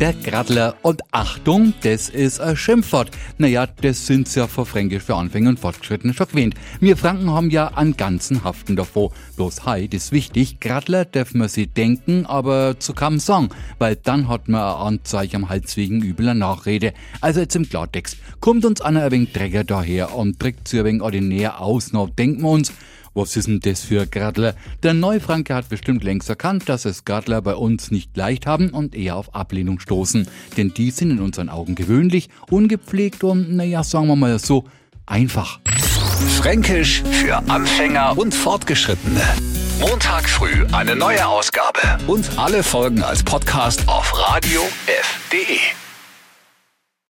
der Gradler. Und Achtung, das ist ein Schimpfwort. Naja, das sind's ja für Fränkisch für Anfänger und Fortgeschrittene schon gewähnt. Wir Franken haben ja einen ganzen Haften davor. Bloß heute ist wichtig, Gradler dürfen wir sie denken, aber zu keinem Song, weil dann hat man ein Anzeichen am Hals wegen übler Nachrede. Also jetzt im Klartext. Kommt uns einer ein wenig Drecker daher und trägt sie ein wenig ordinär aus, noch denken wir uns, was ist denn das für Gradler? Der Neufranke hat bestimmt längst erkannt, dass es Gradler bei uns nicht leicht haben und eher auf Ablehnung stoßen. Denn die sind in unseren Augen gewöhnlich, ungepflegt und, naja, sagen wir mal so, einfach. Fränkisch für Anfänger und Fortgeschrittene. Montag früh eine neue Ausgabe. Und alle Folgen als Podcast auf radiof.de.